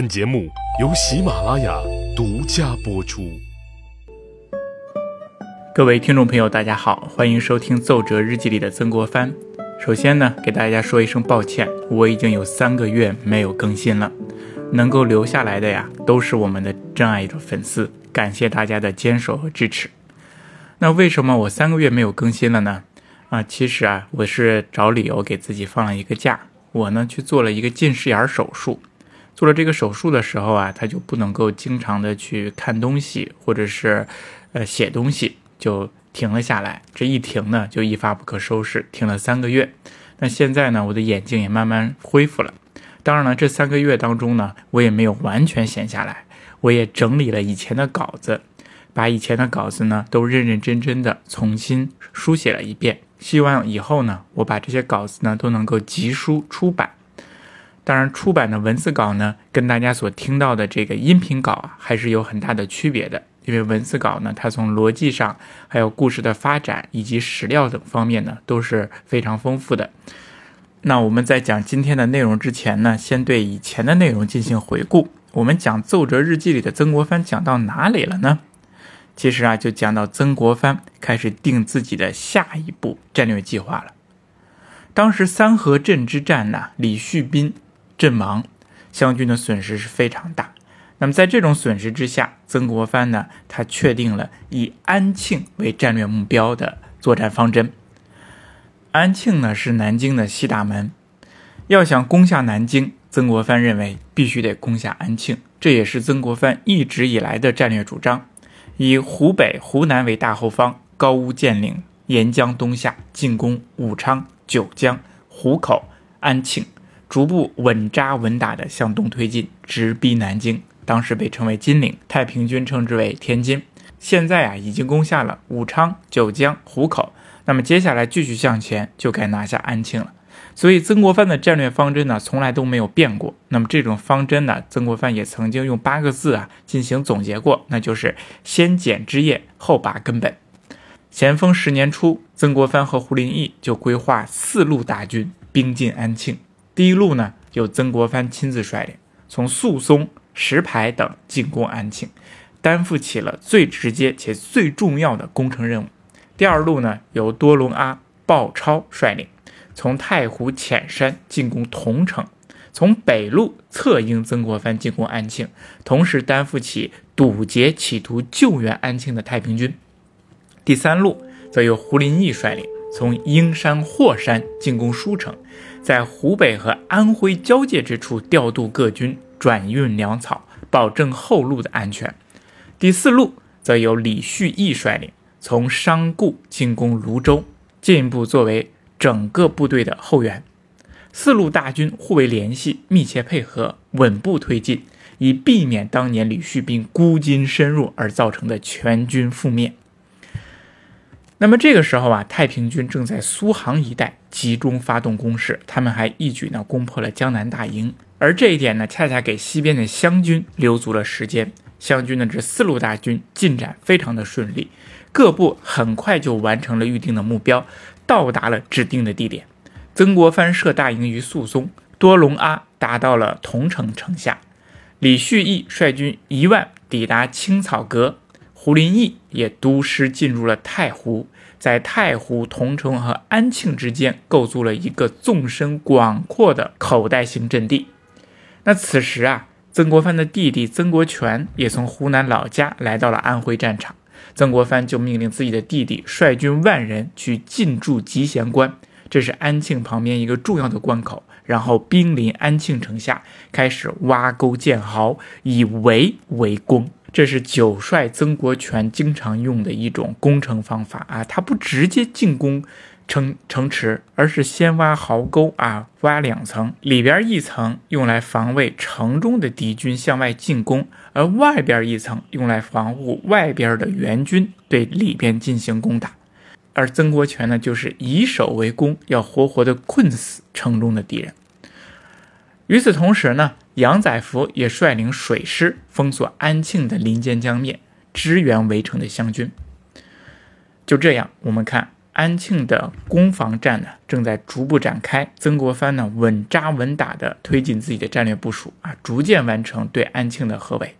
本节目由喜马拉雅独家播出。各位听众朋友，大家好，欢迎收听《奏折日记》里的曾国藩。首先呢，给大家说一声抱歉，我已经有三个月没有更新了。能够留下来的呀，都是我们的真爱的粉丝，感谢大家的坚守和支持。那为什么我三个月没有更新了呢？啊，其实啊，我是找理由给自己放了一个假。我呢去做了一个近视眼手术，做了这个手术的时候啊，他就不能够经常的去看东西或者是呃写东西，就停了下来。这一停呢，就一发不可收拾，停了三个月。那现在呢，我的眼睛也慢慢恢复了。当然了，这三个月当中呢，我也没有完全闲下来，我也整理了以前的稿子，把以前的稿子呢都认认真真的重新书写了一遍。希望以后呢，我把这些稿子呢都能够集书出版。当然，出版的文字稿呢，跟大家所听到的这个音频稿啊，还是有很大的区别的。因为文字稿呢，它从逻辑上，还有故事的发展以及史料等方面呢，都是非常丰富的。那我们在讲今天的内容之前呢，先对以前的内容进行回顾。我们讲《奏折日记》里的曾国藩讲到哪里了呢？其实啊，就讲到曾国藩开始定自己的下一步战略计划了。当时三河镇之战呢，李旭斌阵亡，湘军的损失是非常大。那么在这种损失之下，曾国藩呢，他确定了以安庆为战略目标的作战方针。安庆呢是南京的西大门，要想攻下南京，曾国藩认为必须得攻下安庆，这也是曾国藩一直以来的战略主张，以湖北、湖南为大后方，高屋建瓴，沿江东下，进攻武昌、九江、湖口、安庆，逐步稳扎稳打地向东推进，直逼南京。当时被称为金陵，太平军称之为天津。现在啊，已经攻下了武昌、九江、湖口。那么接下来继续向前，就该拿下安庆了。所以曾国藩的战略方针呢，从来都没有变过。那么这种方针呢，曾国藩也曾经用八个字啊进行总结过，那就是先剪枝叶，后拔根本。咸丰十年初，曾国藩和胡林翼就规划四路大军兵进安庆。第一路呢，由曾国藩亲自率领，从宿松、石牌等进攻安庆，担负起了最直接且最重要的工程任务。第二路呢，由多隆阿、鲍超率领，从太湖浅山进攻桐城；从北路策应曾国藩进攻安庆，同时担负起堵截企图救援安庆的太平军。第三路则由胡林翼率领，从鹰山、霍山进攻舒城，在湖北和安徽交界之处调度各军，转运粮草，保证后路的安全。第四路则由李旭义率领。从商固进攻泸州，进一步作为整个部队的后援。四路大军互为联系，密切配合，稳步推进，以避免当年李旭斌孤军深入而造成的全军覆灭。那么这个时候啊，太平军正在苏杭一带集中发动攻势，他们还一举呢攻破了江南大营，而这一点呢，恰恰给西边的湘军留足了时间。湘军的这四路大军进展非常的顺利。各部很快就完成了预定的目标，到达了指定的地点。曾国藩设大营于宿松，多隆阿达到了桐城城下，李旭义率军一万抵达青草阁，胡林翼也督师进入了太湖，在太湖、桐城和安庆之间构筑了一个纵深广阔的口袋型阵地。那此时啊，曾国藩的弟弟曾国荃也从湖南老家来到了安徽战场。曾国藩就命令自己的弟弟率军万人去进驻集贤关，这是安庆旁边一个重要的关口。然后兵临安庆城下，开始挖沟建壕，以围为攻。这是九帅曾国荃经常用的一种攻城方法啊，他不直接进攻。城城池，而是先挖壕沟啊，挖两层，里边一层用来防卫城中的敌军向外进攻，而外边一层用来防护外边的援军对里边进行攻打。而曾国荃呢，就是以守为攻，要活活的困死城中的敌人。与此同时呢，杨载福也率领水师封锁安庆的临涧江面，支援围城的湘军。就这样，我们看。安庆的攻防战呢正在逐步展开，曾国藩呢稳扎稳打地推进自己的战略部署啊，逐渐完成对安庆的合围。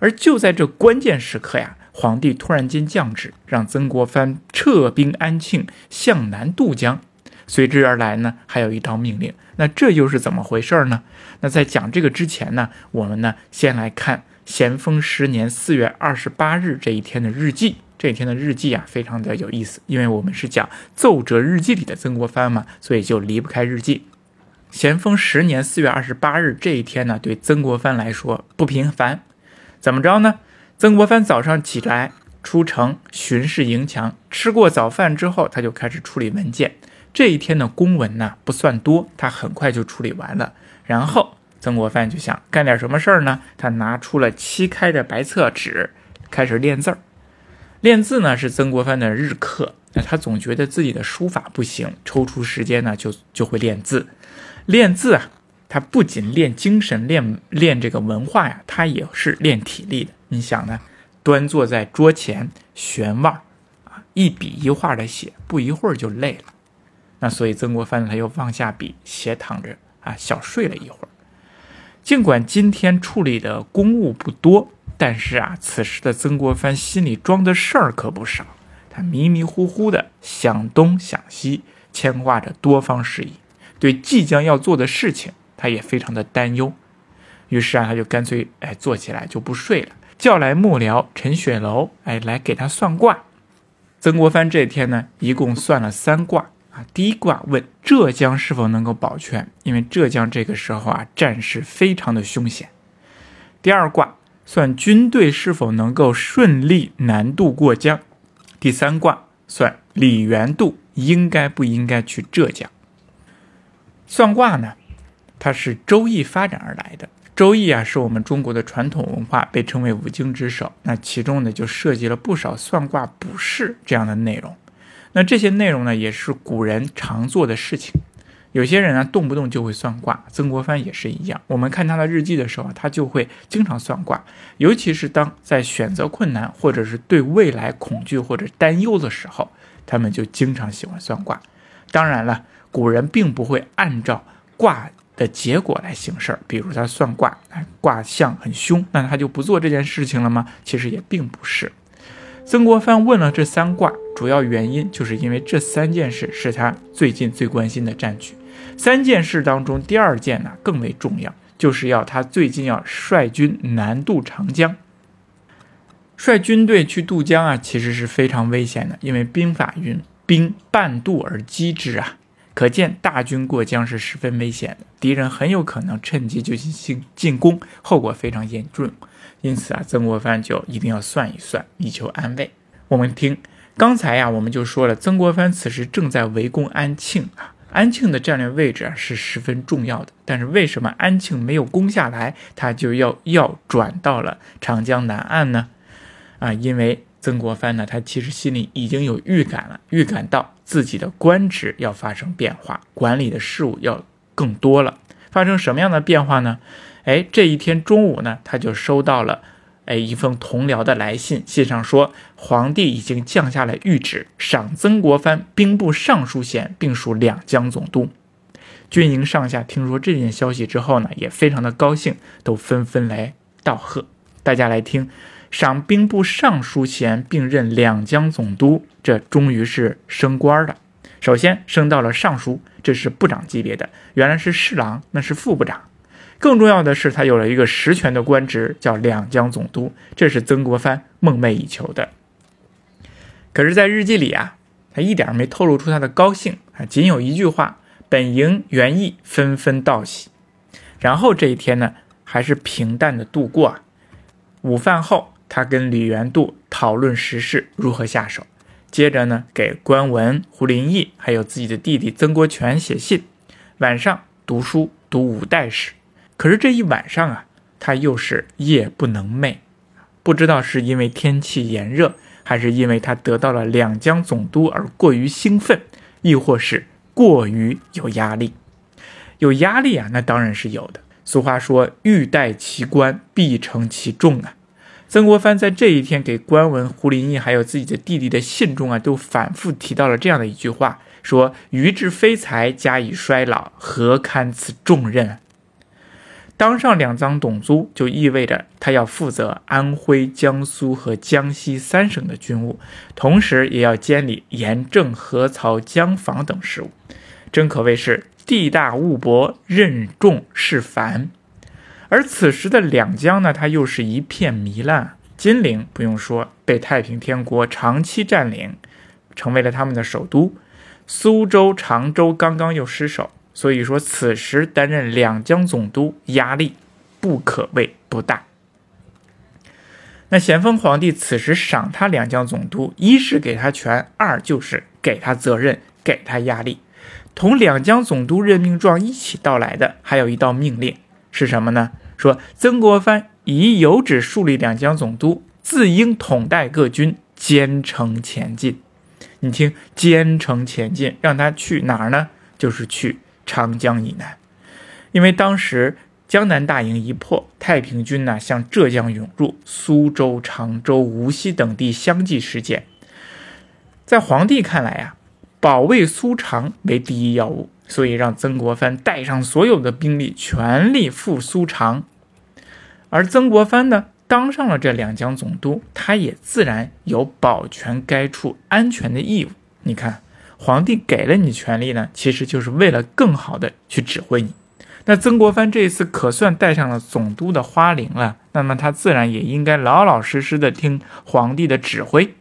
而就在这关键时刻呀，皇帝突然间降旨，让曾国藩撤兵安庆，向南渡江。随之而来呢，还有一道命令。那这又是怎么回事呢？那在讲这个之前呢，我们呢先来看咸丰十年四月二十八日这一天的日记。这一天的日记啊，非常的有意思，因为我们是讲奏折日记里的曾国藩嘛，所以就离不开日记。咸丰十年四月二十八日这一天呢，对曾国藩来说不平凡。怎么着呢？曾国藩早上起来出城巡视营墙，吃过早饭之后，他就开始处理文件。这一天的公文呢不算多，他很快就处理完了。然后曾国藩就想干点什么事儿呢？他拿出了漆开的白色纸，开始练字儿。练字呢是曾国藩的日课，那他总觉得自己的书法不行，抽出时间呢就就会练字。练字啊，他不仅练精神，练练这个文化呀，他也是练体力的。你想呢，端坐在桌前悬望啊，一笔一画的写，不一会儿就累了。那所以曾国藩他又放下笔，斜躺着啊，小睡了一会儿。尽管今天处理的公务不多，但是啊，此时的曾国藩心里装的事儿可不少。他迷迷糊糊的想东想西，牵挂着多方事宜，对即将要做的事情，他也非常的担忧。于是啊，他就干脆哎坐起来就不睡了，叫来幕僚陈雪楼哎来给他算卦。曾国藩这天呢，一共算了三卦。第一卦问浙江是否能够保全，因为浙江这个时候啊战事非常的凶险。第二卦算军队是否能够顺利南渡过江。第三卦算李元度应该不应该去浙江。算卦呢，它是周易发展而来的。周易啊是我们中国的传统文化，被称为五经之首。那其中呢就涉及了不少算卦卜筮这样的内容。那这些内容呢，也是古人常做的事情。有些人呢，动不动就会算卦，曾国藩也是一样。我们看他的日记的时候，他就会经常算卦，尤其是当在选择困难，或者是对未来恐惧或者担忧的时候，他们就经常喜欢算卦。当然了，古人并不会按照卦的结果来行事儿，比如他算卦，卦象很凶，那他就不做这件事情了吗？其实也并不是。曾国藩问了这三卦，主要原因就是因为这三件事是他最近最关心的战局。三件事当中，第二件呢更为重要，就是要他最近要率军南渡长江。率军队去渡江啊，其实是非常危险的，因为兵法云“兵半渡而击之”啊，可见大军过江是十分危险的，敌人很有可能趁机就进行进攻，后果非常严重。因此啊，曾国藩就一定要算一算，以求安慰。我们听刚才呀，我们就说了，曾国藩此时正在围攻安庆啊，安庆的战略位置啊是十分重要的。但是为什么安庆没有攻下来，他就要要转到了长江南岸呢？啊，因为曾国藩呢，他其实心里已经有预感了，预感到自己的官职要发生变化，管理的事务要更多了。发生什么样的变化呢？哎，这一天中午呢，他就收到了，哎，一封同僚的来信。信上说，皇帝已经降下了谕旨，赏曾国藩兵部尚书衔，并署两江总督。军营上下听说这件消息之后呢，也非常的高兴，都纷纷来道贺。大家来听，赏兵部尚书衔，并任两江总督，这终于是升官了。首先升到了尚书，这是部长级别的，原来是侍郎，那是副部长。更重要的是，他有了一个实权的官职，叫两江总督，这是曾国藩梦寐以求的。可是，在日记里啊，他一点没透露出他的高兴啊，仅有一句话：“本营原意纷纷道喜。”然后这一天呢，还是平淡的度过。午饭后，他跟李元度讨论时事如何下手，接着呢，给关文、胡林翼还有自己的弟弟曾国荃写信。晚上读书，读五代史。可是这一晚上啊，他又是夜不能寐，不知道是因为天气炎热，还是因为他得到了两江总督而过于兴奋，亦或是过于有压力。有压力啊，那当然是有的。俗话说：“欲戴其冠，必承其重啊。”曾国藩在这一天给官文胡林翼还有自己的弟弟的信中啊，都反复提到了这样的一句话：说余志非才，加以衰老，何堪此重任？当上两江总督，就意味着他要负责安徽、江苏和江西三省的军务，同时也要监理盐政、河曹、江防等事务，真可谓是地大物博，任重事繁。而此时的两江呢，它又是一片糜烂。金陵不用说，被太平天国长期占领，成为了他们的首都。苏州、常州刚刚又失守。所以说，此时担任两江总督压力不可谓不大。那咸丰皇帝此时赏他两江总督，一是给他权，二就是给他责任，给他压力。同两江总督任命状一起到来的，还有一道命令是什么呢？说曾国藩已有旨树立两江总督，自应统带各军，兼程前进。你听，兼程前进，让他去哪儿呢？就是去。长江以南，因为当时江南大营一破，太平军呢向浙江涌入，苏州、常州、无锡等地相继失陷。在皇帝看来啊，保卫苏常为第一要务，所以让曾国藩带上所有的兵力，全力赴苏常。而曾国藩呢，当上了这两江总督，他也自然有保全该处安全的义务。你看。皇帝给了你权力呢，其实就是为了更好的去指挥你。那曾国藩这一次可算戴上了总督的花翎了，那么他自然也应该老老实实的听皇帝的指挥，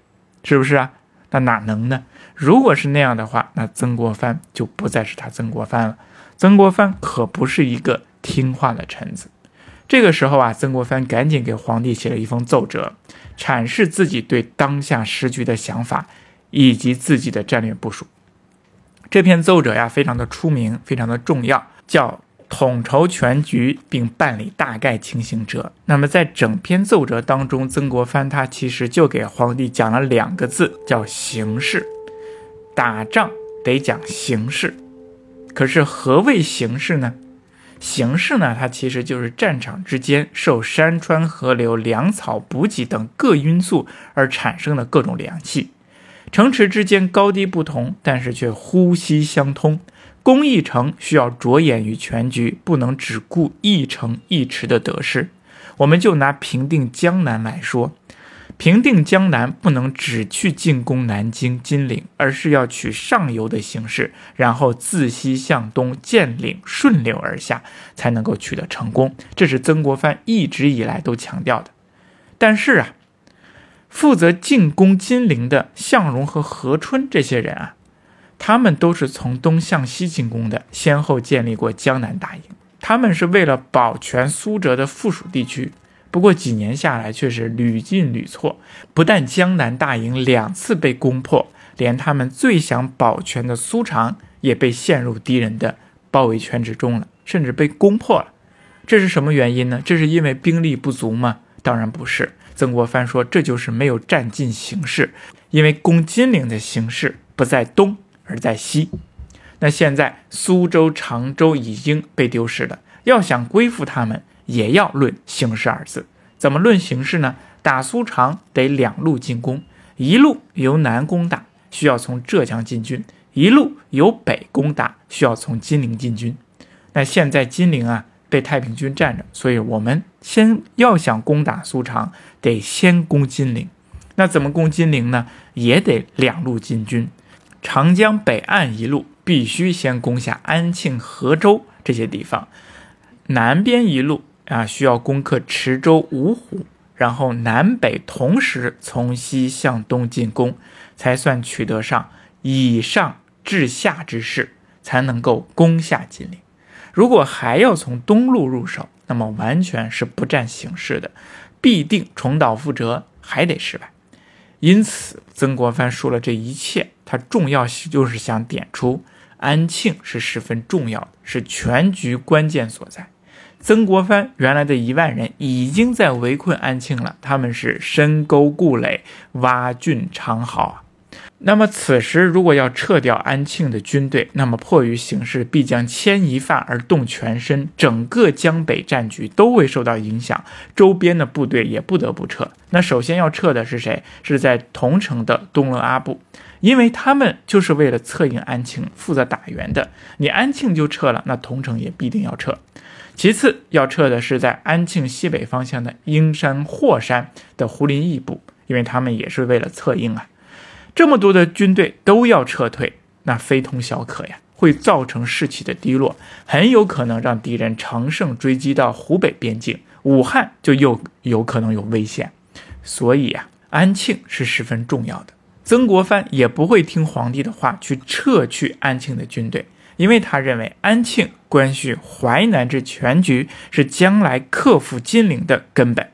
是不是啊？那哪能呢？如果是那样的话，那曾国藩就不再是他曾国藩了。曾国藩可不是一个听话的臣子。这个时候啊，曾国藩赶紧给皇帝写了一封奏折，阐释自己对当下时局的想法。以及自己的战略部署。这篇奏折呀，非常的出名，非常的重要，叫“统筹全局并办理大概情形者”。那么在整篇奏折当中，曾国藩他其实就给皇帝讲了两个字，叫“形势”。打仗得讲形势，可是何谓形势呢？形势呢，它其实就是战场之间受山川河流、粮草补给等各因素而产生的各种联系。城池之间高低不同，但是却呼吸相通。攻一城需要着眼于全局，不能只顾一城一池的得失。我们就拿平定江南来说，平定江南不能只去进攻南京、金陵，而是要取上游的形势，然后自西向东建岭，顺流而下，才能够取得成功。这是曾国藩一直以来都强调的。但是啊。负责进攻金陵的向荣和何春这些人啊，他们都是从东向西进攻的，先后建立过江南大营。他们是为了保全苏浙的附属地区，不过几年下来却是屡进屡错。不但江南大营两次被攻破，连他们最想保全的苏常也被陷入敌人的包围圈之中了，甚至被攻破了。这是什么原因呢？这是因为兵力不足吗？当然不是。曾国藩说：“这就是没有占尽形势，因为攻金陵的形势不在东，而在西。那现在苏州、常州已经被丢失了，要想归附他们，也要论形势二字。怎么论形势呢？打苏常得两路进攻，一路由南攻打，需要从浙江进军；一路由北攻打，需要从金陵进军。那现在金陵啊。”被太平军占着，所以我们先要想攻打苏常，得先攻金陵。那怎么攻金陵呢？也得两路进军。长江北岸一路必须先攻下安庆、河州这些地方，南边一路啊需要攻克池州、芜湖，然后南北同时从西向东进攻，才算取得上以上至下之势，才能够攻下金陵。如果还要从东路入手，那么完全是不占形势的，必定重蹈覆辙，还得失败。因此，曾国藩说了这一切，他重要就是想点出安庆是十分重要的，是全局关键所在。曾国藩原来的一万人已经在围困安庆了，他们是深沟固垒，挖浚长壕啊。那么此时如果要撤掉安庆的军队，那么迫于形势，必将牵一发而动全身，整个江北战局都会受到影响，周边的部队也不得不撤。那首先要撤的是谁？是在桐城的东勒阿部，因为他们就是为了策应安庆，负责打援的。你安庆就撤了，那桐城也必定要撤。其次要撤的是在安庆西北方向的英山、霍山的胡林翼部，因为他们也是为了策应啊。这么多的军队都要撤退，那非同小可呀，会造成士气的低落，很有可能让敌人乘胜追击到湖北边境，武汉就又有可能有危险。所以呀，安庆是十分重要的。曾国藩也不会听皇帝的话去撤去安庆的军队，因为他认为安庆关系淮南之全局，是将来克服金陵的根本。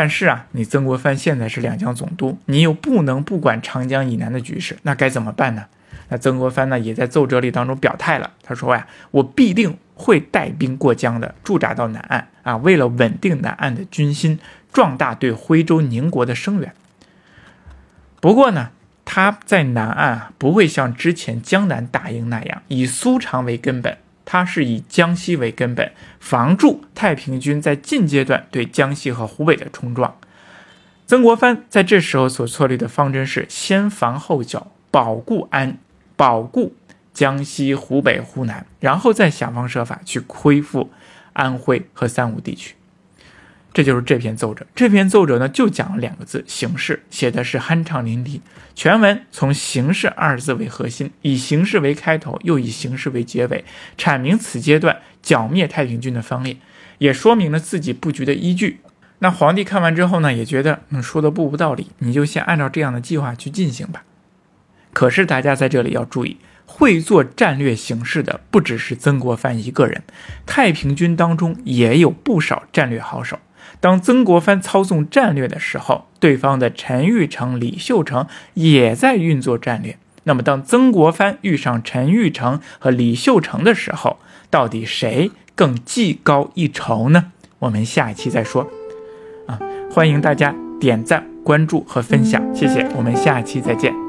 但是啊，你曾国藩现在是两江总督，你又不能不管长江以南的局势，那该怎么办呢？那曾国藩呢，也在奏折里当中表态了，他说呀，我必定会带兵过江的，驻扎到南岸啊，为了稳定南岸的军心，壮大对徽州宁国的声援。不过呢，他在南岸，不会像之前江南打赢那样，以苏常为根本。他是以江西为根本，防住太平军在近阶段对江西和湖北的冲撞。曾国藩在这时候所策立的方针是先防后剿，保固安，保固江西、湖北、湖南，然后再想方设法去恢复安徽和三吴地区。这就是这篇奏折。这篇奏折呢，就讲了两个字：形势，写的是酣畅淋漓。全文从“形势”二字为核心，以形势为开头，又以形势为结尾，阐明此阶段剿灭太平军的方略，也说明了自己布局的依据。那皇帝看完之后呢，也觉得嗯说的不无道理，你就先按照这样的计划去进行吧。可是大家在这里要注意，会做战略形势的不只是曾国藩一个人，太平军当中也有不少战略好手。当曾国藩操纵战略的时候，对方的陈玉成、李秀成也在运作战略。那么，当曾国藩遇上陈玉成和李秀成的时候，到底谁更技高一筹呢？我们下期再说。啊，欢迎大家点赞、关注和分享，谢谢。我们下期再见。